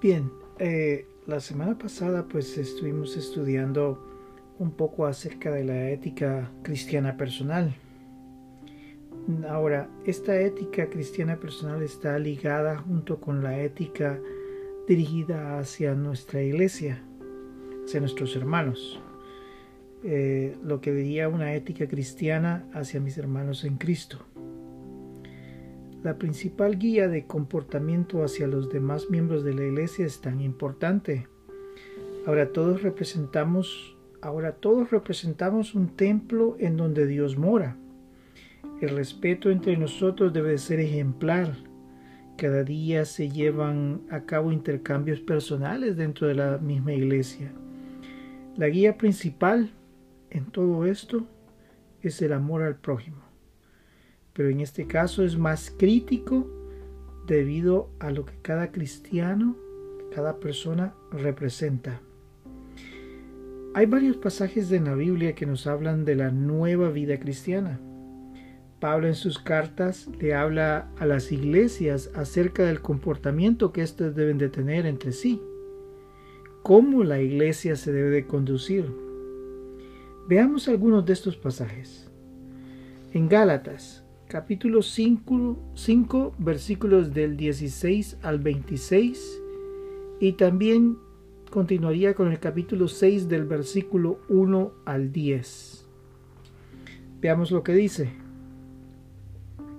Bien, eh, la semana pasada pues estuvimos estudiando un poco acerca de la ética cristiana personal. Ahora, esta ética cristiana personal está ligada junto con la ética dirigida hacia nuestra iglesia, hacia nuestros hermanos. Eh, lo que diría una ética cristiana hacia mis hermanos en Cristo. La principal guía de comportamiento hacia los demás miembros de la iglesia es tan importante. Ahora todos representamos, ahora todos representamos un templo en donde Dios mora. El respeto entre nosotros debe ser ejemplar. Cada día se llevan a cabo intercambios personales dentro de la misma iglesia. La guía principal en todo esto es el amor al prójimo pero en este caso es más crítico debido a lo que cada cristiano, cada persona representa. Hay varios pasajes de la Biblia que nos hablan de la nueva vida cristiana. Pablo en sus cartas le habla a las iglesias acerca del comportamiento que éstas deben de tener entre sí, cómo la iglesia se debe de conducir. Veamos algunos de estos pasajes. En Gálatas capítulo 5, versículos del 16 al 26 y también continuaría con el capítulo 6 del versículo 1 al 10. Veamos lo que dice.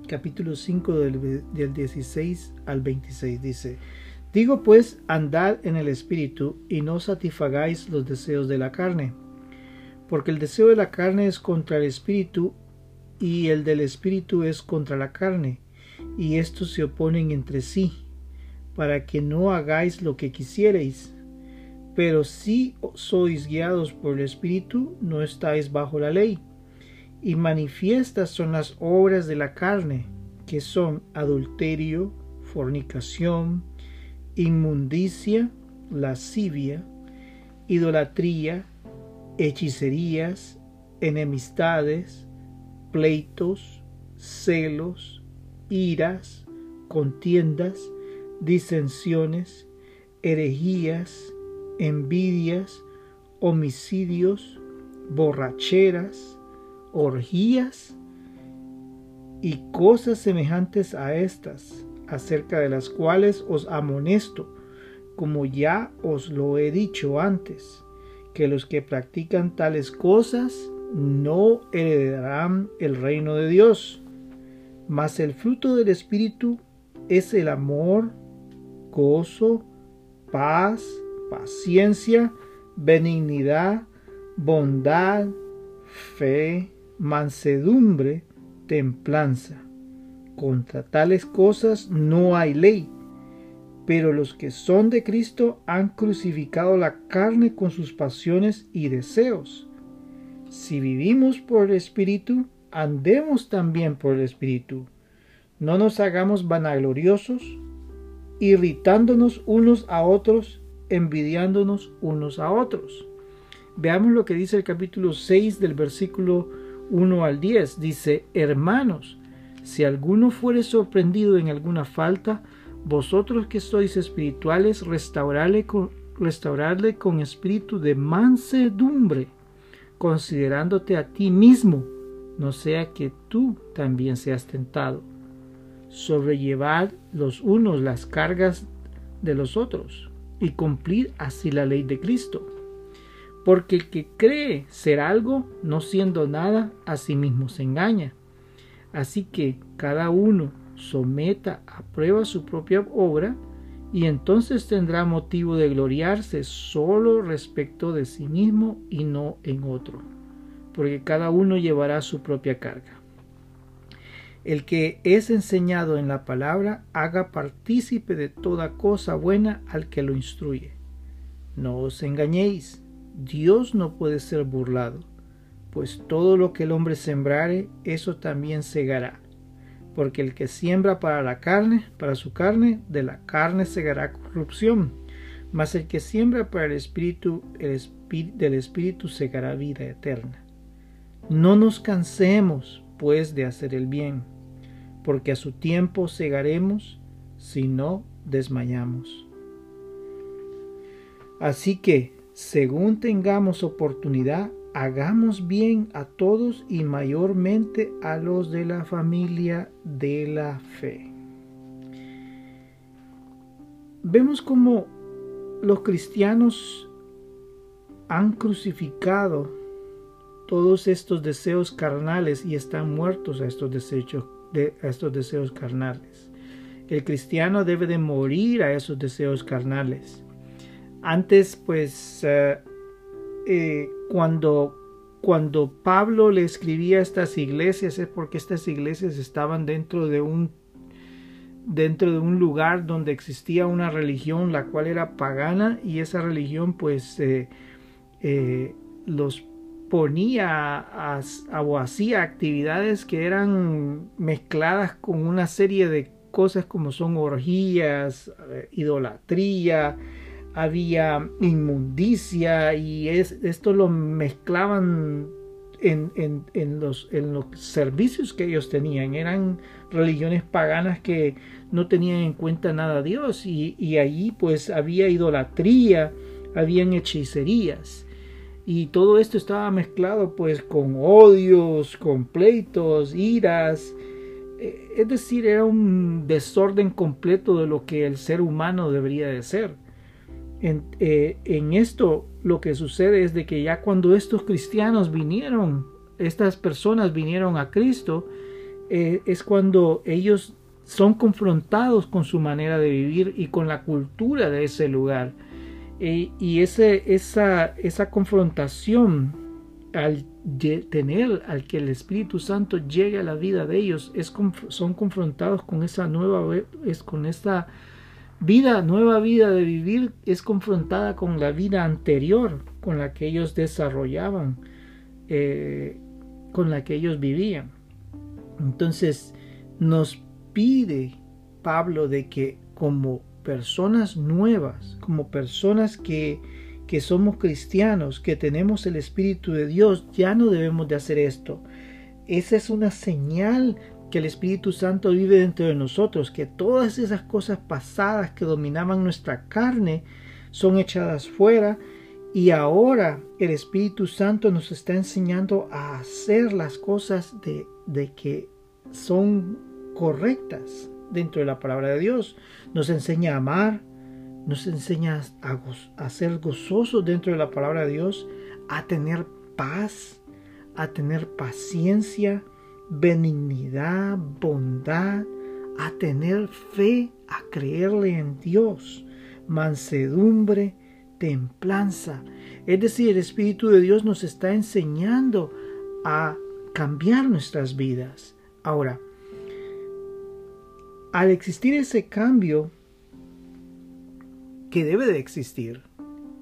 Capítulo 5 del, del 16 al 26 dice, Digo pues, andad en el Espíritu y no satisfagáis los deseos de la carne, porque el deseo de la carne es contra el Espíritu y el del espíritu es contra la carne, y estos se oponen entre sí, para que no hagáis lo que quisierais. Pero si sois guiados por el espíritu, no estáis bajo la ley. Y manifiestas son las obras de la carne, que son adulterio, fornicación, inmundicia, lascivia, idolatría, hechicerías, enemistades, pleitos, celos, iras, contiendas, disensiones, herejías, envidias, homicidios, borracheras, orgías y cosas semejantes a estas, acerca de las cuales os amonesto, como ya os lo he dicho antes, que los que practican tales cosas no heredarán el reino de Dios. Mas el fruto del Espíritu es el amor, gozo, paz, paciencia, benignidad, bondad, fe, mansedumbre, templanza. Contra tales cosas no hay ley. Pero los que son de Cristo han crucificado la carne con sus pasiones y deseos. Si vivimos por el Espíritu, andemos también por el Espíritu. No nos hagamos vanagloriosos, irritándonos unos a otros, envidiándonos unos a otros. Veamos lo que dice el capítulo 6 del versículo 1 al 10. Dice, hermanos, si alguno fuere sorprendido en alguna falta, vosotros que sois espirituales, restaurarle con, restaurarle con espíritu de mansedumbre considerándote a ti mismo, no sea que tú también seas tentado. Sobrellevar los unos las cargas de los otros y cumplir así la ley de Cristo. Porque el que cree ser algo, no siendo nada, a sí mismo se engaña. Así que cada uno someta a prueba su propia obra y entonces tendrá motivo de gloriarse solo respecto de sí mismo y no en otro, porque cada uno llevará su propia carga. El que es enseñado en la palabra haga partícipe de toda cosa buena al que lo instruye. No os engañéis, Dios no puede ser burlado, pues todo lo que el hombre sembrare, eso también segará porque el que siembra para la carne, para su carne, de la carne segará corrupción, mas el que siembra para el espíritu, el espíritu del espíritu segará vida eterna. No nos cansemos, pues, de hacer el bien, porque a su tiempo segaremos si no desmayamos. Así que, según tengamos oportunidad, hagamos bien a todos y mayormente a los de la familia de la fe. Vemos como los cristianos han crucificado todos estos deseos carnales y están muertos a estos deseos, a estos deseos carnales. El cristiano debe de morir a esos deseos carnales. Antes, pues, eh, eh, cuando, cuando Pablo le escribía a estas iglesias es porque estas iglesias estaban dentro de un dentro de un lugar donde existía una religión la cual era pagana y esa religión pues eh, los ponía a, o hacía actividades que eran mezcladas con una serie de cosas como son orgías, eh, idolatría, había inmundicia y es, esto lo mezclaban en, en, los, en los servicios que ellos tenían. Eran religiones paganas que no tenían en cuenta nada a Dios y, y allí pues había idolatría, habían hechicerías y todo esto estaba mezclado pues con odios, con pleitos, iras, eh, es decir, era un desorden completo de lo que el ser humano debería de ser. En, eh, en, esto lo que sucede es de que ya cuando estos cristianos vinieron, estas personas vinieron a Cristo, eh, es cuando ellos son confrontados con su manera de vivir y con la cultura de ese lugar. Y ese, esa, esa confrontación al tener al que el Espíritu Santo llegue a la vida de ellos es, son confrontados con esa nueva es con esta vida nueva vida de vivir es confrontada con la vida anterior con la que ellos desarrollaban eh, con la que ellos vivían entonces nos pide Pablo de que como personas nuevas, como personas que, que somos cristianos, que tenemos el Espíritu de Dios, ya no debemos de hacer esto. Esa es una señal que el Espíritu Santo vive dentro de nosotros, que todas esas cosas pasadas que dominaban nuestra carne son echadas fuera y ahora el Espíritu Santo nos está enseñando a hacer las cosas de, de que son correctas dentro de la palabra de Dios. Nos enseña a amar, nos enseña a, ser gozosos dentro de la palabra de Dios, a tener paz, a tener paciencia, benignidad, bondad, a tener fe, a creerle en Dios, mansedumbre, templanza. Es decir, el Espíritu de Dios nos está enseñando a cambiar nuestras vidas. Ahora, al existir ese cambio que debe de existir,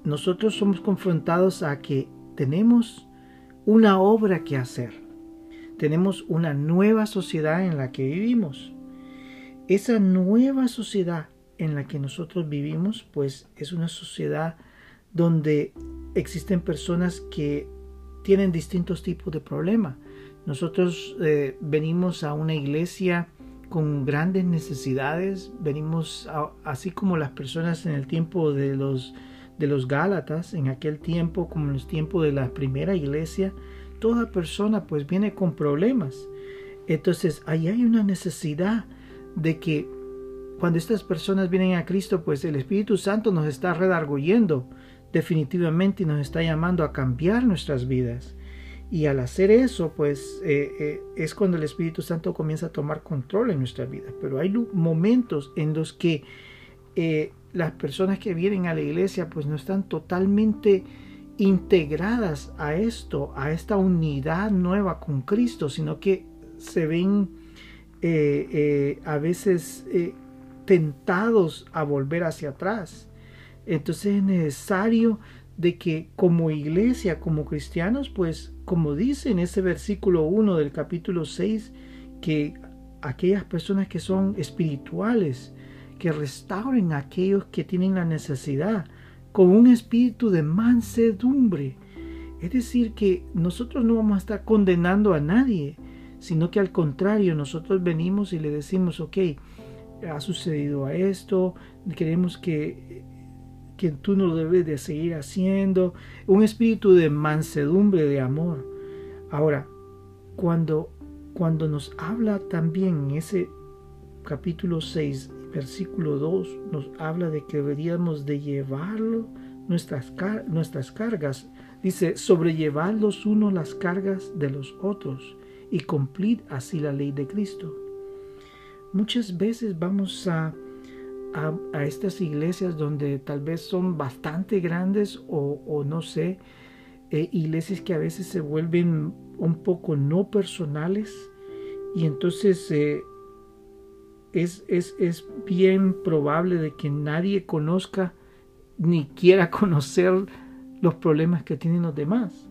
nosotros somos confrontados a que tenemos una obra que hacer. Tenemos una nueva sociedad en la que vivimos. Esa nueva sociedad en la que nosotros vivimos, pues es una sociedad donde existen personas que tienen distintos tipos de problemas. Nosotros eh, venimos a una iglesia con grandes necesidades, venimos así como las personas en el tiempo de los de los Gálatas, en aquel tiempo como en los tiempos de la primera iglesia, toda persona pues viene con problemas. Entonces, ahí hay una necesidad de que cuando estas personas vienen a Cristo, pues el Espíritu Santo nos está redarguyendo definitivamente y nos está llamando a cambiar nuestras vidas. Y al hacer eso, pues eh, eh, es cuando el Espíritu Santo comienza a tomar control en nuestra vida. Pero hay momentos en los que eh, las personas que vienen a la iglesia, pues no están totalmente integradas a esto, a esta unidad nueva con Cristo, sino que se ven a veces tentados a volver hacia atrás. Entonces es necesario de que como iglesia, como cristianos, pues como dice en ese versículo 1 del capítulo 6, que aquellas personas que son espirituales, que restauren a aquellos que tienen la necesidad, con un espíritu de mansedumbre. Es decir, que nosotros no vamos a estar condenando a nadie, sino que al contrario, nosotros venimos y le decimos, ok, ha sucedido a esto, queremos que tú no debes de seguir haciendo, un espíritu de mansedumbre, de amor. Ahora, cuando, cuando nos habla también en ese capítulo 6, versículo 2, nos habla de que deberíamos de llevarlo, nuestras, nuestras cargas, dice, sobrellevar los unos las cargas de los otros y cumplir así la ley de Cristo. Muchas veces vamos a, a, estas iglesias donde tal vez son bastante grandes o, no sé, eh, iglesias que a veces se vuelven un poco no personales y entonces eh, es, es, es bien probable de que nadie conozca ni quiera conocer los problemas que tienen los demás.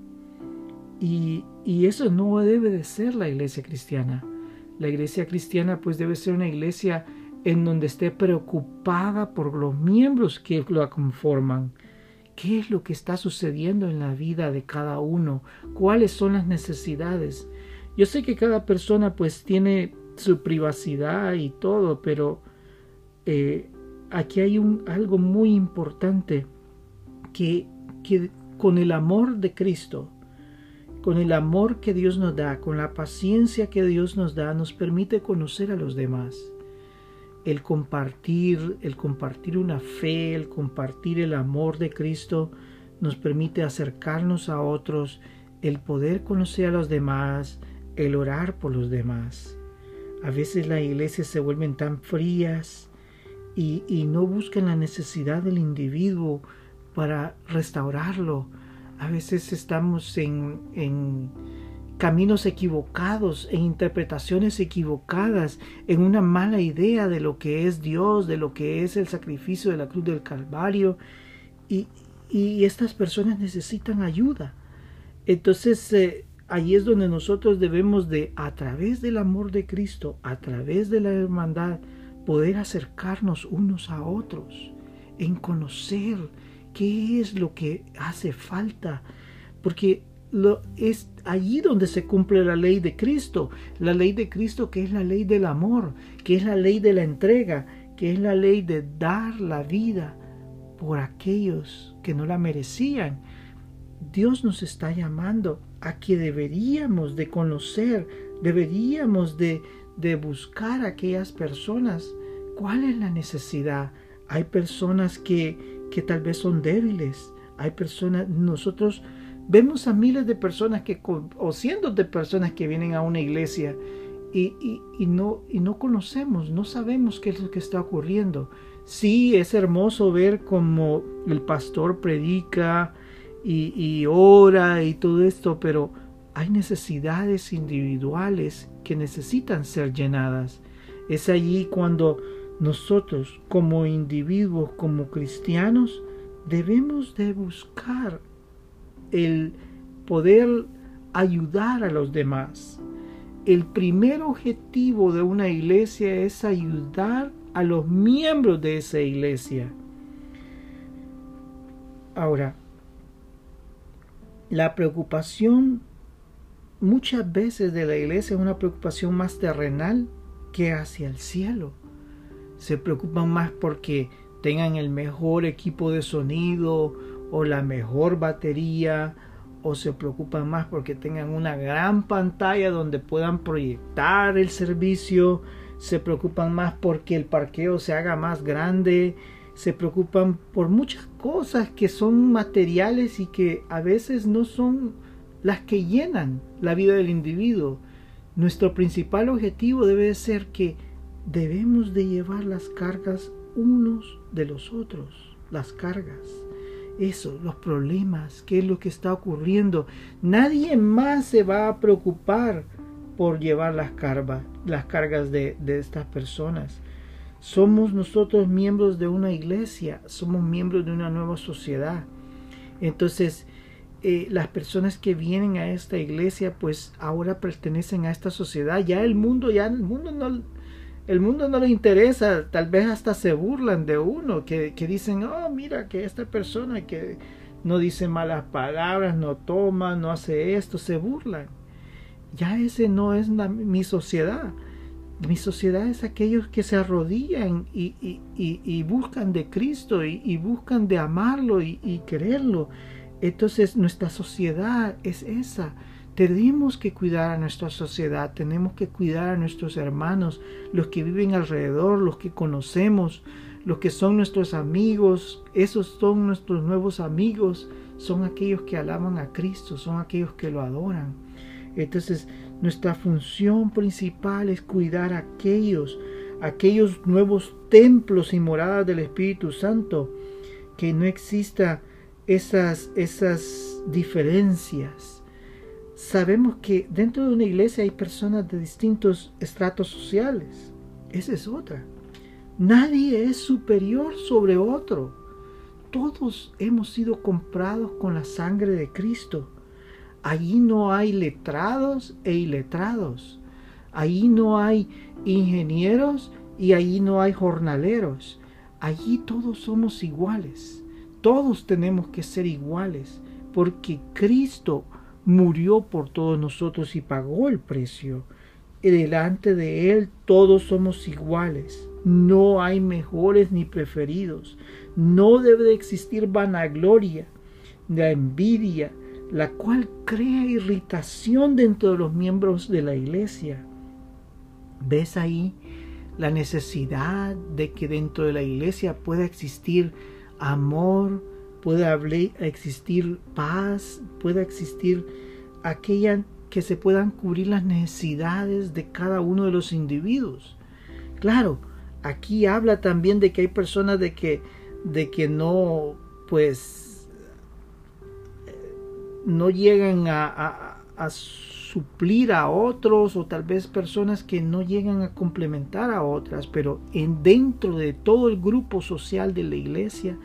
Y, y, eso no debe de ser la iglesia cristiana. La iglesia cristiana pues debe ser una iglesia en donde esté preocupada por los miembros que la conforman. ¿Qué es lo que está sucediendo en la vida de cada uno? ¿Cuáles son las necesidades? Yo sé que cada persona pues tiene su privacidad y todo, pero eh, aquí hay un, algo muy importante que, que con el amor de Cristo, con el amor que Dios nos da, con la paciencia que Dios nos da, nos permite conocer a los demás. El compartir, el compartir una fe, el compartir el amor de Cristo nos permite acercarnos a otros, el poder conocer a los demás, el orar por los demás. A veces las iglesias se vuelven tan frías y, no buscan la necesidad del individuo para restaurarlo. A veces estamos en, caminos equivocados, en interpretaciones equivocadas, en una mala idea de lo que es Dios, de lo que es el sacrificio de la cruz del Calvario. Y, y estas personas necesitan ayuda. Entonces, eh, Allí es donde nosotros debemos de, a través del amor de Cristo, a través de la hermandad, poder acercarnos unos a otros, en conocer qué es lo que hace falta, porque lo, es allí donde se cumple la ley de Cristo, la ley de Cristo que es la ley del amor, que es la ley de la entrega, que es la ley de dar la vida por aquellos que no la merecían. Dios nos está llamando a que deberíamos de conocer, deberíamos de, de buscar a aquellas personas. ¿Cuál es la necesidad? Hay personas que, que tal vez son débiles. Hay personas, nosotros vemos a miles de personas que, o cientos de personas que vienen a una iglesia y, y, y, no, y no conocemos, no sabemos qué es lo que está ocurriendo. Sí, es hermoso ver cómo el pastor predica, y, ora y todo esto, pero hay necesidades individuales que necesitan ser llenadas. Es allí cuando nosotros como individuos, como cristianos, debemos de buscar el poder ayudar a los demás. El primer objetivo de una iglesia es ayudar a los miembros de esa iglesia. Ahora, la preocupación muchas veces de la iglesia es una preocupación más terrenal que hacia el cielo. Se preocupan más porque tengan el mejor equipo de sonido o la mejor batería o se preocupan más porque tengan una gran pantalla donde puedan proyectar el servicio, se preocupan más porque el parqueo se haga más grande, se preocupan por muchas cosas que son materiales y que a veces no son las que llenan la vida del individuo. Nuestro principal objetivo debe ser que debemos de llevar las cargas unos de los otros, las cargas. Eso, los problemas, qué es lo que está ocurriendo. Nadie más se va a preocupar por llevar las cargas, las cargas de, de estas personas. Somos nosotros miembros de una iglesia, somos miembros de una nueva sociedad. Entonces, eh, las personas que vienen a esta iglesia, pues ahora pertenecen a esta sociedad. Ya el mundo, ya el mundo no, el mundo no le interesa, tal vez hasta se burlan de uno, que, que dicen, oh, mira que esta persona que no dice malas palabras, no toma, no hace esto, se burlan. Ya ese no es mi sociedad Mi sociedad es aquellos que se arrodillan y, buscan de Cristo y, buscan de amarlo y, quererlo. Entonces nuestra sociedad es esa. Tenemos que cuidar a nuestra sociedad, tenemos que cuidar a nuestros hermanos, los que viven alrededor, los que conocemos, los que son nuestros amigos, esos son nuestros nuevos amigos, son aquellos que alaban a Cristo, son aquellos que lo adoran. Entonces, nuestra función principal es cuidar a aquellos, aquellos nuevos templos y moradas del Espíritu Santo, que no exista esas, esas diferencias. Sabemos que dentro de una iglesia hay personas de distintos estratos sociales. Esa es otra. Nadie es superior sobre otro. Todos hemos sido comprados con la sangre de Cristo. Allí no hay letrados e iletrados. Allí no hay ingenieros y allí no hay jornaleros. Allí todos somos iguales. Todos tenemos que ser iguales porque Cristo murió por todos nosotros y pagó el precio. Delante de Él todos somos iguales. No hay mejores ni preferidos. No debe de existir vanagloria, la envidia, la cual crea irritación dentro de los miembros de la iglesia. ¿Ves ahí la necesidad de que dentro de la iglesia pueda existir amor, pueda existir paz, pueda existir aquella que se puedan cubrir las necesidades de cada uno de los individuos? Claro, aquí habla también de que hay personas de que de que no pues no llegan a, suplir a otros o tal vez personas que no llegan a complementar a otras, pero en dentro de todo el grupo social de la iglesia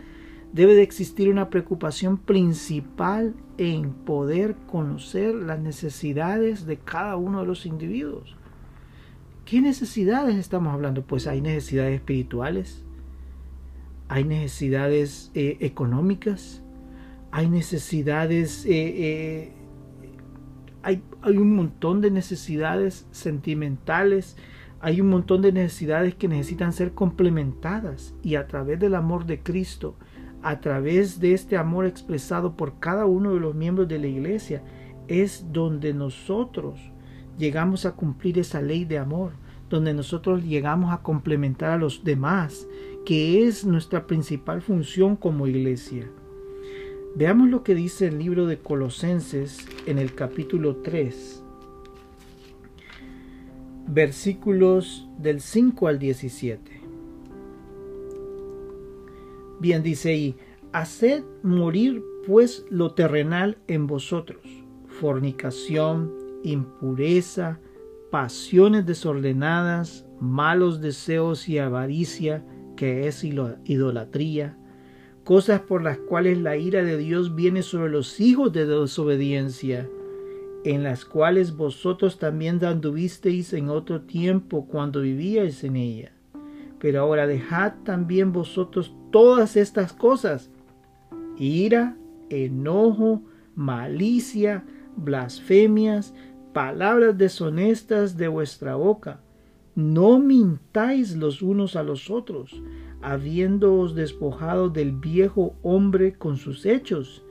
debe de existir una preocupación principal en poder conocer las necesidades de cada uno de los individuos. ¿Qué necesidades estamos hablando? Pues hay necesidades espirituales, hay necesidades eh, económicas, hay necesidades, eh, eh, hay, hay un montón de necesidades sentimentales, hay un montón de necesidades que necesitan ser complementadas y a través del amor de Cristo, a través de este amor expresado por cada uno de los miembros de la iglesia, es donde nosotros llegamos a cumplir esa ley de amor, donde nosotros llegamos a complementar a los demás, que es nuestra principal función como iglesia. Veamos lo que dice el libro de Colosenses en el capítulo 3, versículos del 5 al 17. Bien, dice ahí, haced morir pues lo terrenal en vosotros, fornicación, impureza, pasiones desordenadas, malos deseos y avaricia, que es idolatría cosas por las cuales la ira de Dios viene sobre los hijos de desobediencia, en las cuales vosotros también anduvisteis en otro tiempo cuando vivíais en ella. Pero ahora dejad también vosotros todas estas cosas, ira, enojo, malicia, blasfemias, palabras deshonestas de vuestra boca. No mintáis los unos a los otros, habiéndoos despojado del viejo hombre con sus hechos,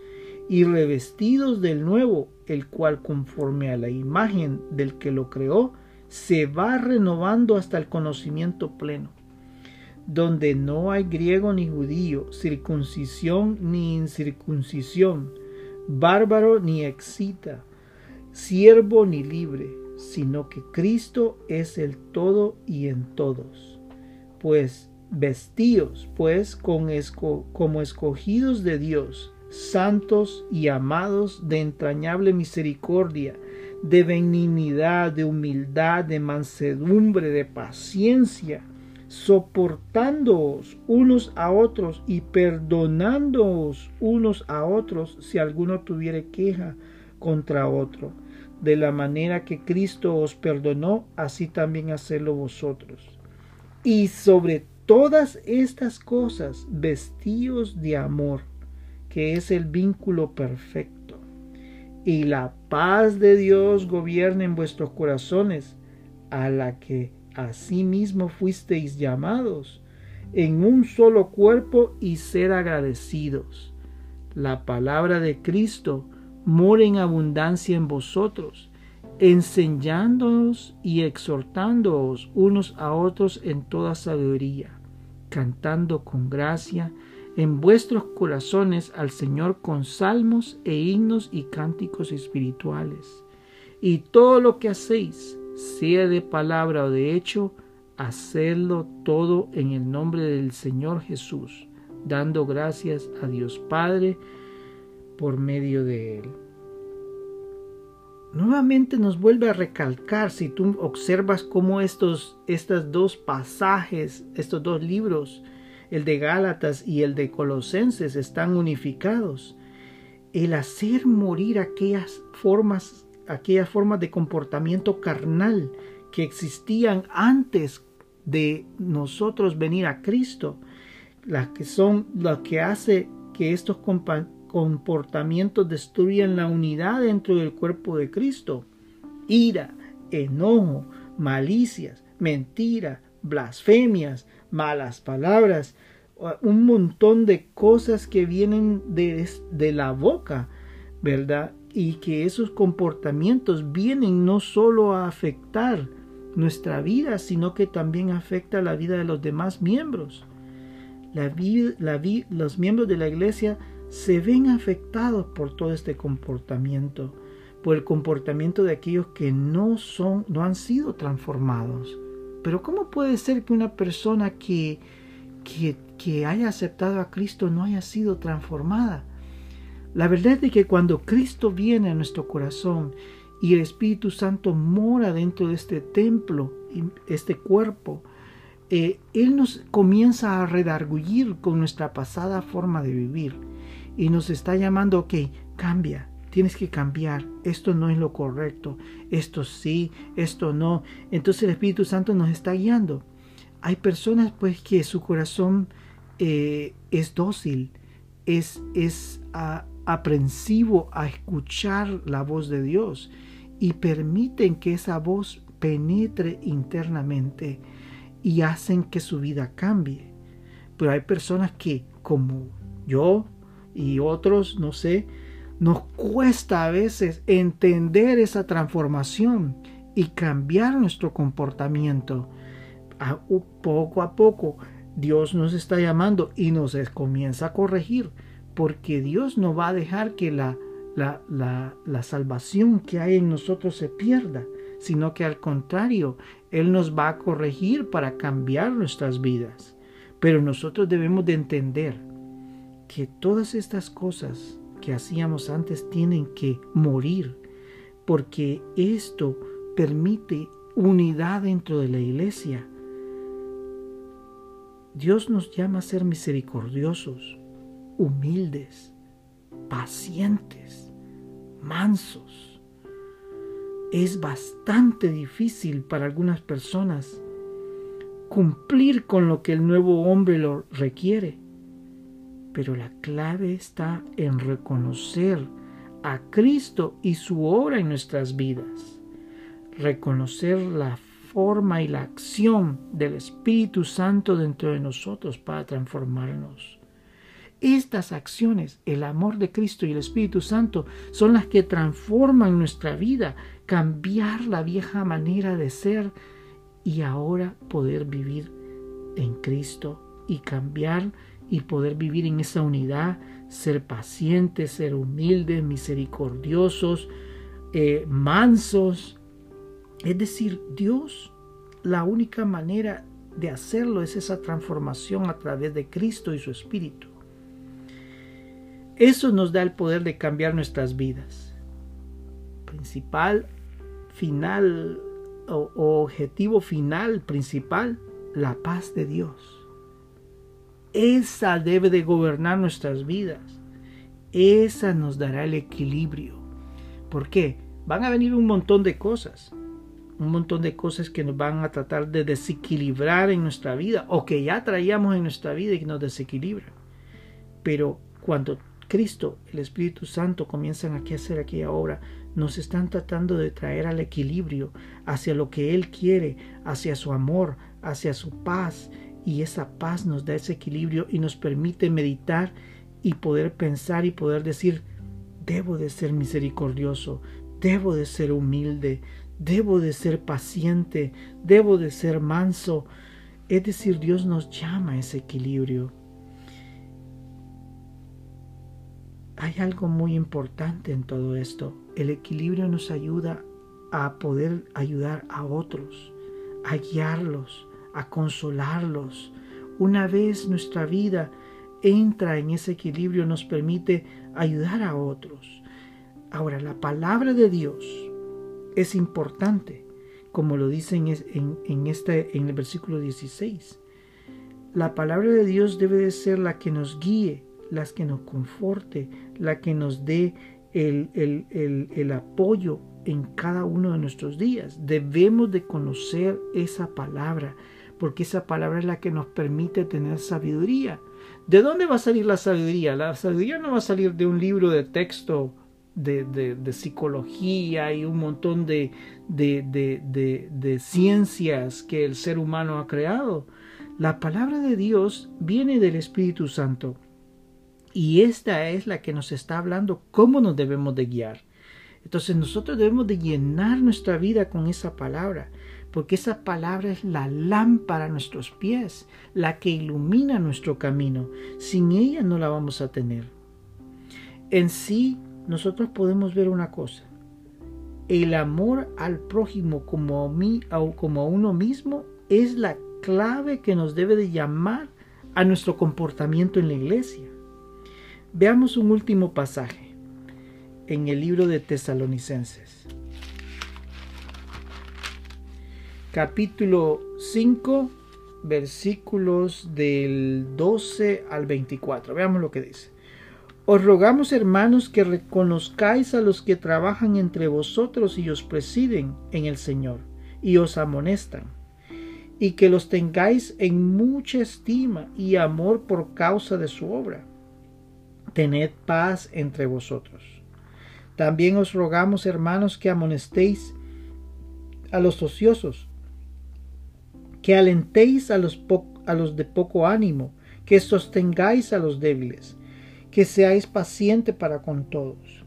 y revestidos del nuevo, el cual conforme a la imagen del que lo creó, se va renovando hasta el conocimiento pleno, donde no hay griego ni judío, circuncisión ni incircuncisión, bárbaro ni excita, siervo ni libre, sino que Cristo es el todo y en todos. Pues Vestíos, pues, con como escogidos de Dios, santos y amados de entrañable misericordia, de benignidad, de humildad, de mansedumbre, de paciencia, soportándoos unos a otros y perdonándoos unos a otros si alguno tuviere queja contra otro. De la manera que Cristo os perdonó, así también hacedlo vosotros. Y sobre todas estas cosas vestidos de amor, que es el vínculo perfecto. Y la paz de Dios gobierne en vuestros corazones, a la que asimismo fuisteis llamados en un solo cuerpo y ser agradecidos. La palabra de Cristo mora en abundancia en vosotros, enseñándoos y exhortándoos unos a otros en toda sabiduría, cantando con gracia en vuestros corazones al Señor con salmos e himnos y cánticos espirituales. Y todo lo que hacéis, sea de palabra o de hecho, hacedlo todo en el nombre del Señor Jesús, dando gracias a Dios Padre por medio de Él. Nuevamente nos vuelve a recalcar, si tú observas cómo estos, dos pasajes, estos dos libros, el de Gálatas y el de Colosenses, están unificados. El hacer morir aquellas formas, aquellas formas de comportamiento carnal que existían antes de nosotros venir a Cristo, las que son lo que hace que estos comportamientos destruyan la unidad dentro del cuerpo de Cristo. Ira, enojo, malicias, mentira, blasfemias, malas palabras, un montón de cosas que vienen de, de la boca, ¿verdad? Y que esos comportamientos vienen no solo a afectar nuestra vida, sino que también afecta la vida de los demás miembros. La, la los miembros de la iglesia se ven afectados por todo este comportamiento, por el comportamiento de aquellos que no son, no han sido transformados. Pero ¿cómo puede ser que una persona que, que, haya aceptado a Cristo no haya sido transformada? La verdad es que cuando Cristo viene a nuestro corazón y el Espíritu Santo mora dentro de este templo, este cuerpo, eh, Él nos comienza a redargullir con nuestra pasada forma de vivir y nos está llamando, ok, cambia, tienes que cambiar, esto no es lo correcto, esto sí, esto no. Entonces el Espíritu Santo nos está guiando. Hay personas pues que su corazón eh, es dócil, es, es ah, aprensivo a escuchar la voz de Dios y permiten que esa voz penetre internamente y hacen que su vida cambie. Pero hay personas que, como yo y otros, no sé, nos cuesta a veces entender esa transformación y cambiar nuestro comportamiento. A, poco a poco Dios nos está llamando y nos comienza a corregir, porque Dios no va a dejar que la la, la, salvación que hay en nosotros se pierda, sino que al contrario, Él nos va a corregir para cambiar nuestras vidas. Pero nosotros debemos de entender que todas estas cosas que hacíamos antes tienen que morir, porque esto permite unidad dentro de la iglesia. Dios nos llama a ser misericordiosos, humildes, pacientes, mansos. Es bastante difícil para algunas personas cumplir con lo que el nuevo hombre lo requiere. Pero la clave está en reconocer a Cristo y su obra en nuestras vidas. Reconocer la forma y la acción del Espíritu Santo dentro de nosotros para transformarnos. Estas acciones, el amor de Cristo y el Espíritu Santo, son las que transforman nuestra vida, cambiar la vieja manera de ser y ahora poder vivir en Cristo y cambiar y poder vivir en esa unidad, ser pacientes, ser humildes, misericordiosos, eh, mansos. Es decir, Dios, la única manera de hacerlo es esa transformación a través de Cristo y su Espíritu. Eso nos da el poder de cambiar nuestras vidas. Principal, final o, objetivo final, principal, la paz de Dios. Esa debe de gobernar nuestras vidas. Esa nos dará el equilibrio. ¿Por qué? Van a venir un montón de cosas. Un montón de cosas que nos van a tratar de desequilibrar en nuestra vida o que ya traíamos en nuestra vida y nos desequilibran. Pero cuando Cristo, el Espíritu Santo comienzan aquí a hacer aquella obra, nos están tratando de traer al equilibrio hacia lo que Él quiere, hacia su amor, hacia su paz. Y esa paz nos da ese equilibrio y nos permite meditar y poder pensar y poder decir, debo de ser misericordioso, debo de ser humilde, debo de ser paciente, debo de ser manso. Es decir, Dios nos llama a ese equilibrio. Hay algo muy importante en todo esto. El equilibrio nos ayuda a poder ayudar a otros, a guiarlos, a consolarlos. Una vez nuestra vida entra en ese equilibrio, nos permite ayudar a otros. Ahora, la palabra de Dios es importante, como lo dice en, en, este, en el versículo 16. La palabra de Dios debe de ser la que nos guíe, la que nos conforte, la que nos dé el, el, el, apoyo en cada uno de nuestros días. Debemos de conocer esa palabra, porque esa palabra es la que nos permite tener sabiduría. ¿De dónde va a salir la sabiduría? La sabiduría no va a salir de un libro de texto de, de, psicología y un montón de, de, ciencias que el ser humano ha creado. La palabra de Dios viene del Espíritu Santo y esta es la que nos está hablando cómo nos debemos de guiar. Entonces nosotros debemos de llenar nuestra vida con esa palabra, porque esa palabra es la lámpara a nuestros pies, la que ilumina nuestro camino. Sin ella no la vamos a tener. En sí, nosotros podemos ver una cosa. El amor al prójimo como a, mí, como a uno mismo es la clave que nos debe de llamar a nuestro comportamiento en la iglesia. Veamos un último pasaje en el libro de Tesalonicenses. Capítulo 5, versículos del 12 al 24. Veamos lo que dice. Os rogamos, hermanos, que reconozcáis a los que trabajan entre vosotros y os presiden en el Señor y os amonestan, y que los tengáis en mucha estima y amor por causa de su obra tened paz entre vosotros. También os rogamos, hermanos, que amonestéis a los ociosos, que alentéis a los, a los de poco ánimo, que sostengáis a los débiles, que seáis paciente para con todos.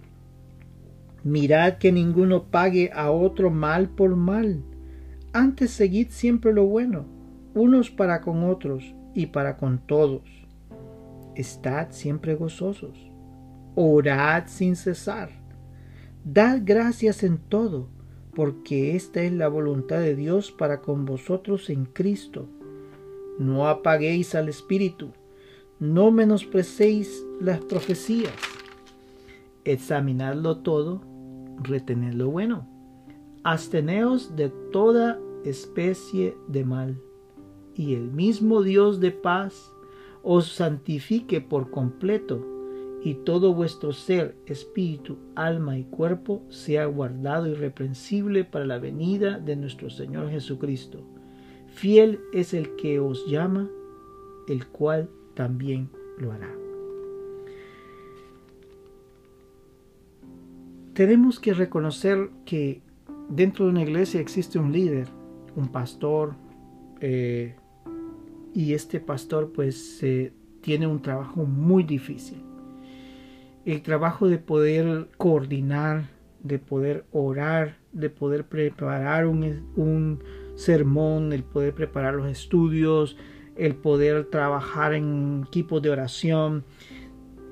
Mirad que ninguno pague a otro mal por mal. Antes seguid siempre lo bueno, unos para con otros y para con todos estad siempre gozosos, orad sin cesar, dad gracias en todo, porque esta es la voluntad de Dios para con vosotros en Cristo. No apaguéis al Espíritu, no menosprecéis las profecías, examinadlo todo, retened lo bueno, absteneos de toda especie de mal, y el mismo Dios de paz os santifique por completo, y todo vuestro ser, espíritu, alma y cuerpo sea guardado irreprensible para la venida de nuestro Señor Jesucristo. Fiel es el que os llama, el cual también lo hará. Tenemos que reconocer que dentro de una iglesia existe un líder, un pastor, eh, y este pastor pues tiene un trabajo muy difícil. El trabajo de poder coordinar, de poder orar, de poder preparar un, sermón, el poder preparar los estudios, el poder trabajar en equipos de oración.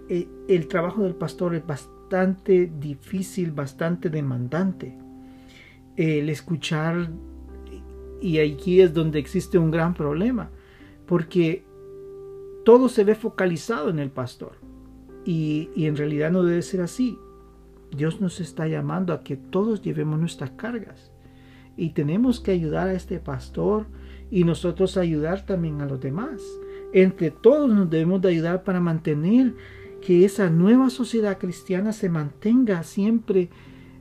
E, el trabajo del pastor es bastante difícil, bastante demandante. El escuchar, y aquí es donde existe un gran problema, porque todo se ve focalizado en el pastor. Y, en realidad no debe ser así. Dios nos está llamando a que todos llevemos nuestras cargas. Y tenemos que ayudar a este pastor y nosotros ayudar también a los demás. Entre todos nos debemos de ayudar para mantener que esa nueva sociedad cristiana se mantenga siempre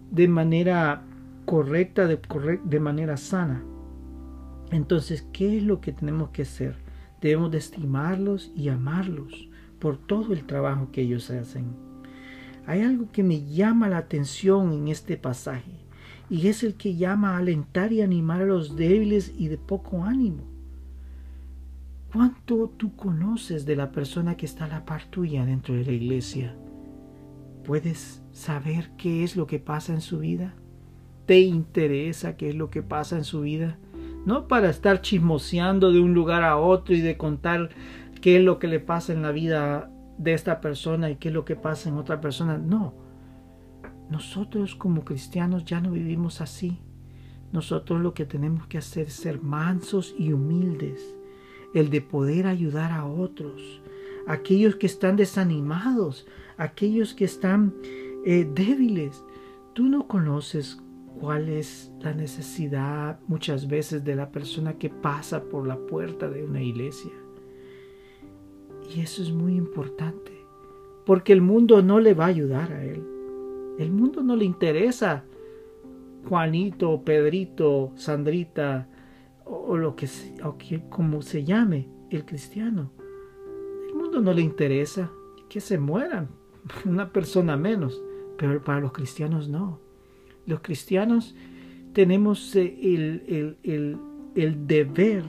de manera correcta, de, de manera sana. Entonces, ¿qué es lo que tenemos que hacer? Debemos de estimarlos y amarlos por todo el trabajo que ellos hacen. hay algo que me llama la atención en este pasaje, y es el que llama a alentar y animar a los débiles y de poco ánimo. ¿Cuánto tú conoces de la persona que está a la par tuya dentro de la iglesia? ¿Puedes saber qué es lo que pasa en su vida? ¿Te interesa qué es lo que pasa en su vida? No para estar chismoseando de un lugar a otro y de contar qué es lo que le pasa en la vida de esta persona y qué es lo que pasa en otra persona. No. Nosotros como cristianos ya no vivimos así. Nosotros lo que tenemos que hacer es ser mansos y humildes. El de poder ayudar a otros. Aquellos que están desanimados. Aquellos que están eh, débiles. Tú no conoces cuál es la necesidad muchas veces de la persona que pasa por la puerta de una iglesia. Y eso es muy importante, porque el mundo no le va a ayudar a él. El mundo no le interesa Juanito, Pedrito, Sandrita o, lo que, o que como se llame el cristiano. El mundo no le interesa que se mueran, una persona menos, pero para los cristianos no. Los cristianos tenemos eh, el, el, el deber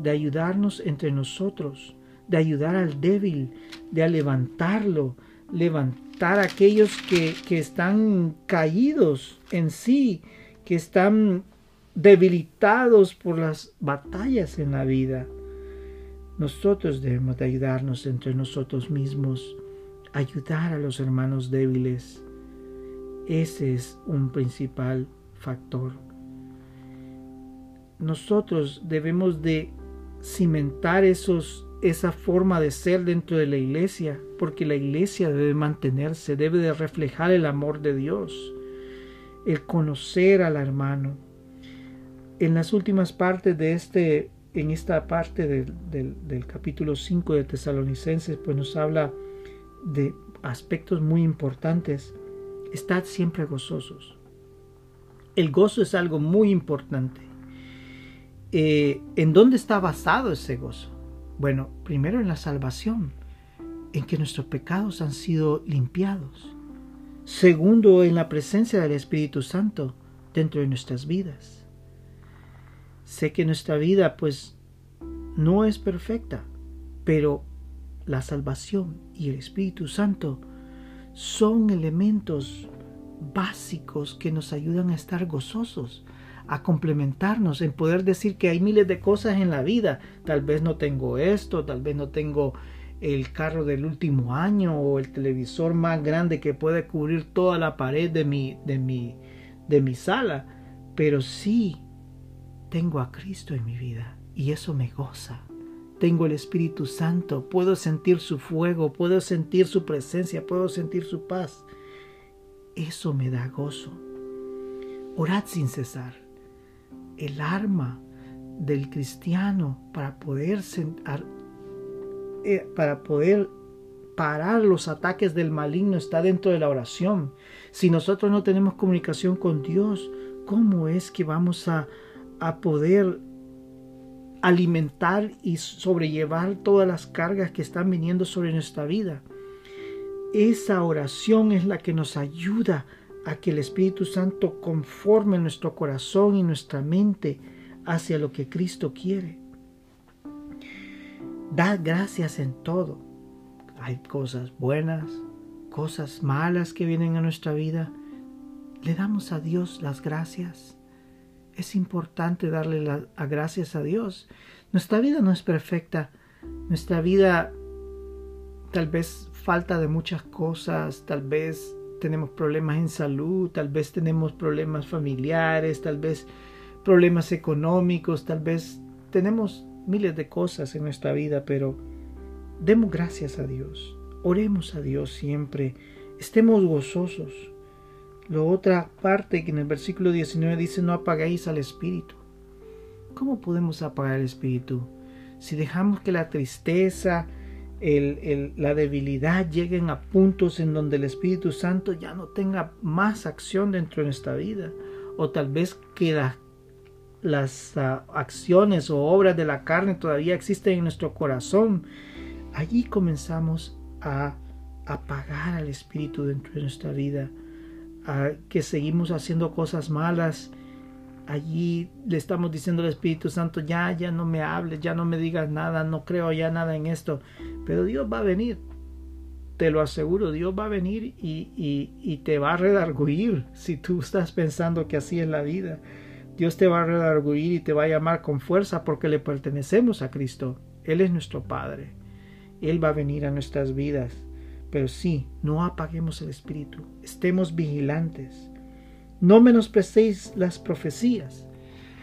de ayudarnos entre nosotros de ayudar al débil, de levantarlo, levantar a aquellos que, que están caídos en sí, que están debilitados por las batallas en la vida. Nosotros debemos de ayudarnos entre nosotros mismos, ayudar a los hermanos débiles. Ese es un principal factor. Nosotros debemos de cimentar esos esa forma de ser dentro de la iglesia, porque la iglesia debe mantenerse, debe de reflejar el amor de Dios, el conocer al hermano. En las últimas partes de este, en esta parte del, capítulo 5 de Tesalonicenses, pues nos habla de aspectos muy importantes. Estad siempre gozosos. El gozo es algo muy importante. Eh, ¿En dónde está basado ese gozo? Bueno, primero en la salvación, en que nuestros pecados han sido limpiados. Segundo, en la presencia del Espíritu Santo dentro de nuestras vidas. Sé que nuestra vida pues no es perfecta, pero la salvación y el Espíritu Santo son elementos básicos que nos ayudan a estar gozosos, a complementarnos, en poder decir que hay miles de cosas en la vida. Tal vez no tengo esto, tal vez no tengo el carro del último año o el televisor más grande que puede cubrir toda la pared de mi, de mi, de mi sala, pero sí tengo a Cristo en mi vida y eso me goza. Tengo el Espíritu Santo, puedo sentir su fuego, puedo sentir su presencia, puedo sentir su paz. Eso me da gozo. Orad sin cesar el arma del cristiano para poder eh, para poder parar los ataques del maligno está dentro de la oración. Si nosotros no tenemos comunicación con Dios, ¿cómo es que vamos a, a poder alimentar y sobrellevar todas las cargas que están viniendo sobre nuestra vida? Esa oración es la que nos ayuda a que el Espíritu Santo conforme nuestro corazón y nuestra mente hacia lo que Cristo quiere. Da gracias en todo. Hay cosas buenas, cosas malas que vienen a nuestra vida. Le damos a Dios las gracias. Es importante darle las gracias a Dios. Nuestra vida no es perfecta. Nuestra vida tal vez falta de muchas cosas, tal vez tenemos problemas en salud, tal vez tenemos problemas familiares, tal vez problemas económicos, tal vez tenemos miles de cosas en nuestra vida, pero demos gracias a Dios, oremos a Dios siempre, estemos gozosos. La otra parte que en el versículo 19 dice, no apagáis al Espíritu. ¿Cómo podemos apagar el Espíritu? Si dejamos que la tristeza, la debilidad lleguen a puntos en donde el Espíritu Santo ya no tenga más acción dentro de nuestra vida. O tal vez que las ah, acciones o obras de la carne todavía existen en nuestro corazón. Allí comenzamos a apagar al Espíritu dentro de nuestra vida, a que seguimos haciendo cosas malas. Allí le estamos diciendo al Espíritu Santo, ya, ya no me hables, ya no me digas nada, no creo ya nada en esto. Pero Dios va a venir, te lo aseguro, Dios va a venir y, y, te va a redarguir si tú estás pensando que así es la vida. Dios te va a redarguir y te va a llamar con fuerza porque le pertenecemos a Cristo. Él es nuestro Padre. Él va a venir a nuestras vidas. Pero sí, no apaguemos el espíritu. Estemos vigilantes. No menosprecéis las profecías.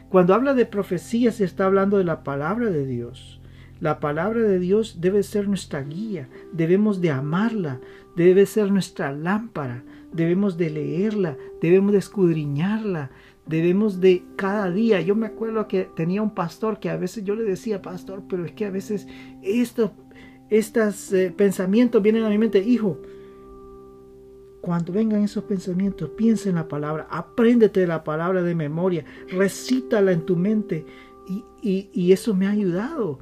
Cuando habla de profecías se está hablando de la palabra de Dios. La palabra de Dios debe ser nuestra guía, debemos de amarla, debe ser nuestra lámpara, debemos de leerla, debemos de escudriñarla, debemos de cada día. Yo me acuerdo que tenía un pastor que a veces yo le decía, pastor, pero es que a veces estos, eh, pensamientos vienen a mi mente, hijo. Cuando vengan esos pensamientos, piensa en la palabra, apréndete la palabra de memoria, recítala en tu mente y, y eso me ha ayudado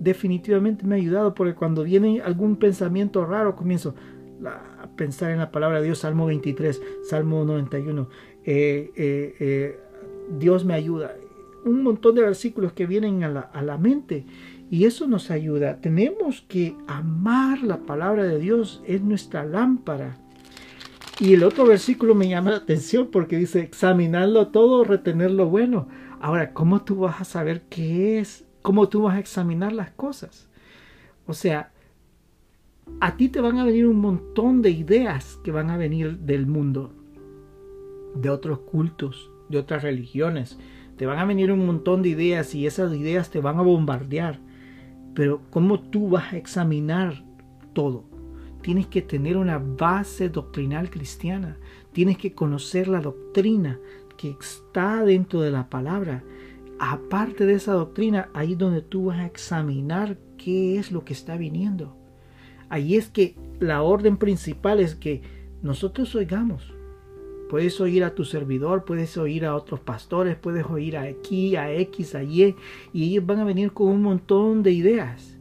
definitivamente me ha ayudado porque cuando viene algún pensamiento raro comienzo a pensar en la palabra de Dios, Salmo 23, Salmo 91, eh, eh, eh, Dios me ayuda. Un montón de versículos que vienen a la, a la mente y eso nos ayuda. Tenemos que amar la palabra de Dios, es nuestra lámpara. Y el otro versículo me llama la atención porque dice, examinarlo todo, retener lo bueno. Ahora, ¿cómo tú vas a saber qué es cómo tú vas a examinar las cosas. O sea, a ti te van a venir un montón de ideas que van a venir del mundo, de otros cultos, de otras religiones. Te van a venir un montón de ideas y esas ideas te van a bombardear. Pero ¿cómo tú vas a examinar todo? Tienes que tener una base doctrinal cristiana. Tienes que conocer la doctrina que está dentro de la palabra aparte de esa doctrina, ahí es donde tú vas a examinar qué es lo que está viniendo. Ahí es que la orden principal es que nosotros oigamos. Puedes oír a tu servidor, puedes oír a otros pastores, puedes oír a aquí, a X, a Y, y ellos van a venir con un montón de ideas.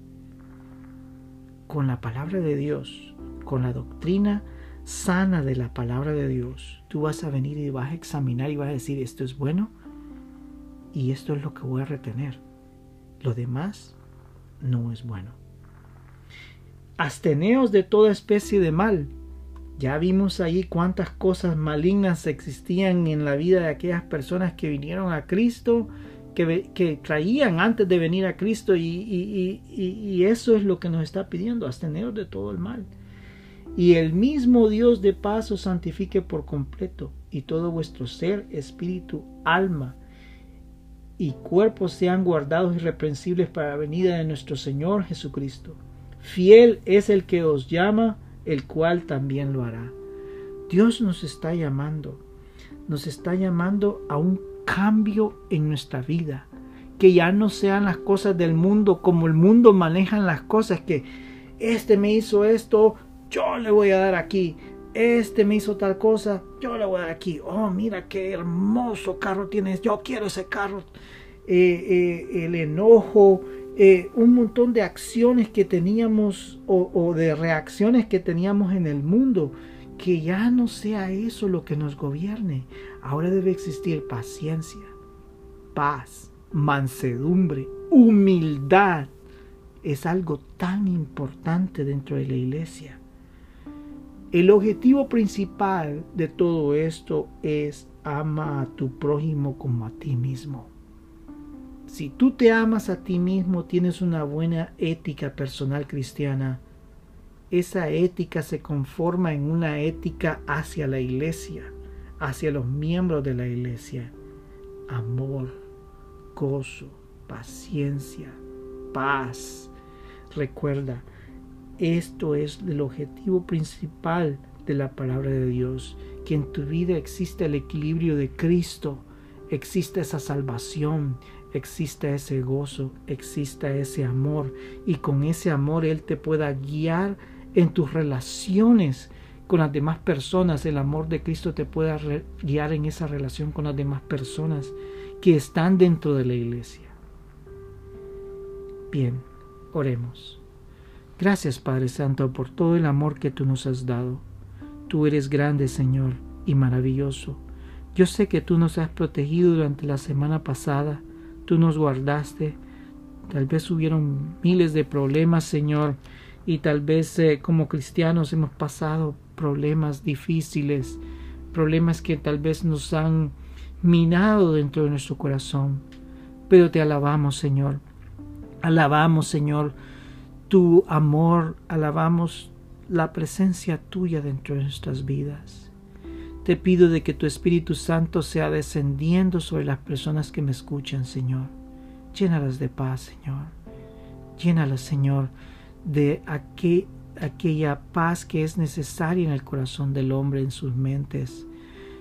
Con la palabra de Dios, con la doctrina sana de la palabra de Dios, tú vas a venir y vas a examinar y vas a decir, esto es bueno, y esto es lo que voy a retener. Lo demás no es bueno. Asteneos de toda especie de mal. Ya vimos ahí cuántas cosas malignas existían en la vida de aquellas personas que vinieron a Cristo, que, traían antes de venir a Cristo y, y, eso es lo que nos está pidiendo, asteneos de todo el mal. Y el mismo Dios de paz os santifique por completo y todo vuestro ser, espíritu, alma y cuerpos sean guardados irreprensibles para la venida de nuestro Señor Jesucristo. Fiel es el que os llama, el cual también lo hará. Dios nos está llamando, nos está llamando a un cambio en nuestra vida, que ya no sean las cosas del mundo como el mundo maneja las cosas, que este me hizo esto, yo le voy a dar aquí, este me hizo tal cosa, yo le voy a dar aquí. Oh, mira qué hermoso carro tienes, yo quiero ese carro. Eh, eh, el enojo, eh, un montón de acciones que teníamos o, o de reacciones que teníamos en el mundo. Que ya no sea eso lo que nos gobierne. Ahora debe existir paciencia, paz, mansedumbre, humildad. Es algo tan importante dentro de la iglesia. El objetivo principal de todo esto es ama a tu prójimo como a ti mismo. Si tú te amas a ti mismo, tienes una buena ética personal cristiana. Esa ética se conforma en una ética hacia la iglesia, hacia los miembros de la iglesia. Amor, gozo, paciencia, paz. Recuerda, esto es el objetivo principal de la palabra de Dios, que en tu vida existe el equilibrio de Cristo, existe esa salvación, exista ese gozo, exista ese amor y con ese amor Él te pueda guiar en tus relaciones con las demás personas, el amor de Cristo te pueda guiar en esa relación con las demás personas que están dentro de la iglesia. Bien, oremos. Gracias Padre Santo por todo el amor que tú nos has dado. Tú eres grande Señor y maravilloso. Yo sé que tú nos has protegido durante la semana pasada, tú nos guardaste. Tal vez hubieron miles de problemas Señor y tal vez eh, como cristianos hemos pasado problemas difíciles, problemas que tal vez nos han minado dentro de nuestro corazón. Pero te alabamos Señor. Alabamos Señor tu amor, alabamos la presencia tuya dentro de nuestras vidas. Te pido de que tu Espíritu Santo sea descendiendo sobre las personas que me escuchan, Señor. Llénalas de paz, Señor. Llénalas, Señor, de aquella paz que es necesaria en el corazón del hombre, en sus mentes.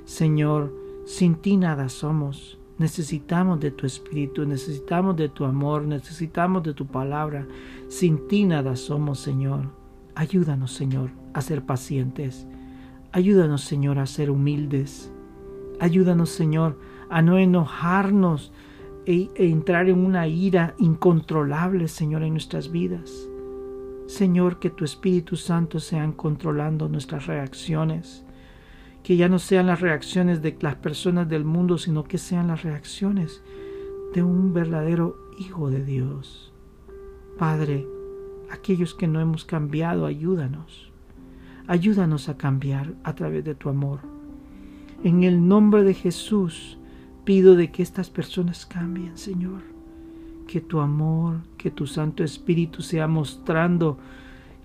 Señor, sin ti nada somos. Necesitamos de tu espíritu, necesitamos de tu amor, necesitamos de tu palabra. Sin ti nada somos, Señor. Ayúdanos, Señor, a ser pacientes. Ayúdanos, Señor, a ser humildes. Ayúdanos, Señor, a no enojarnos e, e, entrar en una ira incontrolable, Señor, en nuestras vidas. Señor, que tu Espíritu Santo sean controlando nuestras reacciones que ya no sean las reacciones de las personas del mundo, sino que sean las reacciones de un verdadero Hijo de Dios. Padre, aquellos que no hemos cambiado, ayúdanos. Ayúdanos a cambiar a través de tu amor. En el nombre de Jesús pido de que estas personas cambien, Señor. Que tu amor, que tu Santo Espíritu sea mostrando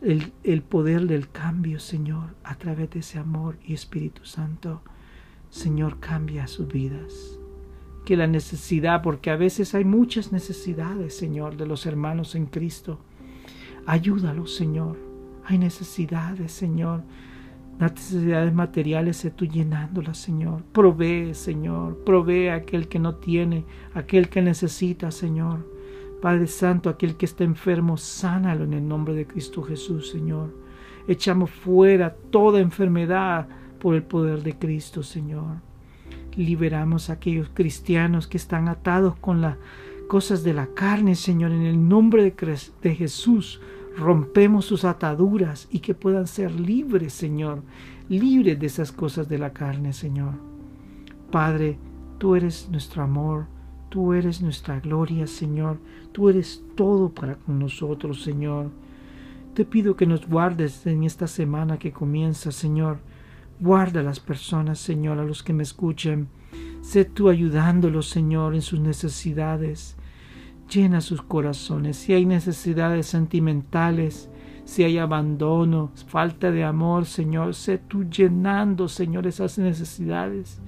el, poder del cambio, Señor, a través de ese amor y Espíritu Santo. Señor, cambia sus vidas. Que la necesidad, porque a veces hay muchas necesidades, Señor, de los hermanos en Cristo. Ayúdalos, Señor. Hay necesidades, Señor. Las necesidades materiales, sé tú llenándolas, Señor. Provee, Señor. Provee a aquel que no tiene, aquel que necesita, Señor. Padre Santo, aquel que está enfermo, sánalo en el nombre de Cristo Jesús, Señor. Echamos fuera toda enfermedad por el poder de Cristo, Señor. Liberamos a aquellos cristianos que están atados con las cosas de la carne, Señor, en el nombre de, Jesús. Rompemos sus ataduras y que puedan ser libres, Señor, libres de esas cosas de la carne, Señor. Padre, tú eres nuestro amor, Tú eres nuestra gloria, Señor. Tú eres todo para con nosotros, Señor. Te pido que nos guardes en esta semana que comienza, Señor. Guarda a las personas, Señor, a los que me escuchen. Sé tú ayudándolos, Señor, en sus necesidades. Llena sus corazones. Si hay necesidades sentimentales, si hay abandono, falta de amor, Señor, sé tú llenando, Señor, esas necesidades.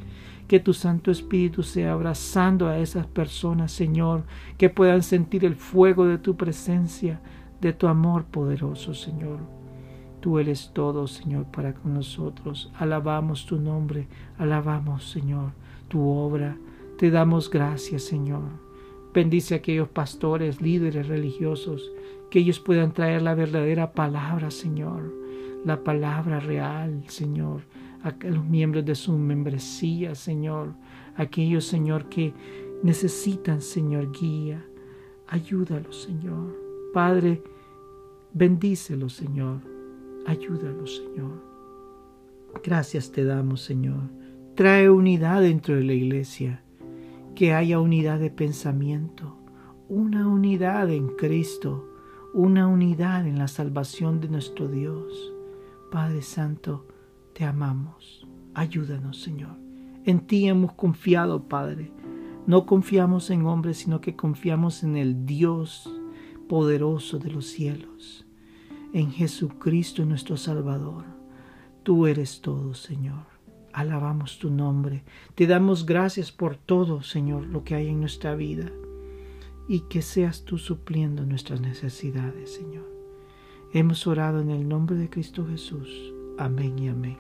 Que tu Santo Espíritu sea abrazando a esas personas, Señor, que puedan sentir el fuego de tu presencia, de tu amor poderoso, Señor. Tú eres todo, Señor, para con nosotros. Alabamos tu nombre, alabamos, Señor, tu obra. Te damos gracias, Señor. Bendice a aquellos pastores, líderes religiosos, que ellos puedan traer la verdadera palabra, Señor, la palabra real, Señor, a los miembros de su membresía, Señor, aquellos, Señor, que necesitan, Señor, guía. Ayúdalos, Señor. Padre, bendícelos, Señor. Ayúdalos, Señor. Gracias te damos, Señor. Trae unidad dentro de la iglesia, que haya unidad de pensamiento, una unidad en Cristo, una unidad en la salvación de nuestro Dios. Padre Santo, te amamos. Ayúdanos, Señor. En ti hemos confiado, Padre. No confiamos en hombres, sino que confiamos en el Dios poderoso de los cielos, en Jesucristo nuestro Salvador. Tú eres todo, Señor. Alabamos tu nombre. Te damos gracias por todo, Señor, lo que hay en nuestra vida. Y que seas tú supliendo nuestras necesidades, Señor. Hemos orado en el nombre de Cristo Jesús. Amén y amén.